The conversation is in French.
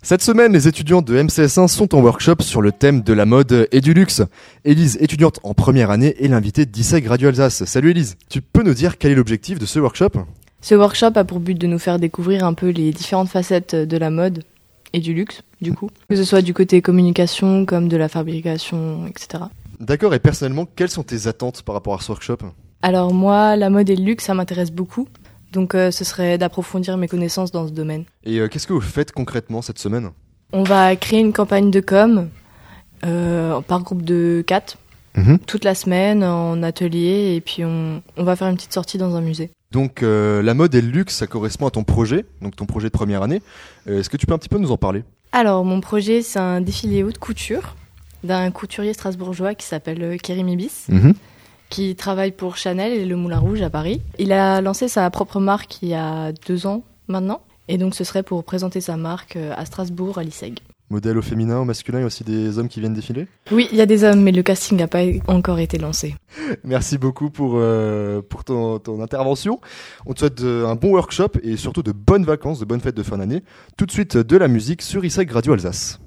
Cette semaine, les étudiants de MCS1 sont en workshop sur le thème de la mode et du luxe. Élise, étudiante en première année, est l'invitée d'ISEG Radio Alsace. Salut Élise, tu peux nous dire quel est l'objectif de ce workshop? Ce workshop a pour but de nous faire découvrir un peu les différentes facettes de la mode et du luxe, du coup. Que ce soit du côté communication comme de la fabrication, etc. D'accord, et personnellement, quelles sont tes attentes par rapport à ce workshop? Alors moi, la mode et le luxe, ça m'intéresse beaucoup. Donc euh, ce serait d'approfondir mes connaissances dans ce domaine. Et euh, qu'est-ce que vous faites concrètement cette semaine? On va créer une campagne de com euh, par groupe de 4 Mhm. toute la semaine en atelier et puis on, on va faire une petite sortie dans un musée. Donc la mode et le luxe, ça correspond à ton projet, donc ton projet de première année. Est-ce que tu peux un petit peu nous en parler? Alors mon projet c'est un défilé haute couture d'un couturier strasbourgeois qui s'appelle Kérim Ibis. Qui travaille pour Chanel et le Moulin Rouge à Paris. Il a lancé sa propre marque il y a deux ans maintenant. Et donc ce serait pour présenter sa marque euh, à Strasbourg, à l'ISEG. Modèle au féminin, au masculin, il y a aussi des hommes qui viennent défiler? Oui, il y a des hommes, mais le casting n'a pas encore été lancé. Merci beaucoup pour, euh, pour ton, ton intervention. On te souhaite euh, un bon workshop et surtout de bonnes vacances, de bonnes fêtes de fin d'année. Tout de suite de la musique sur ISEG Radio Alsace.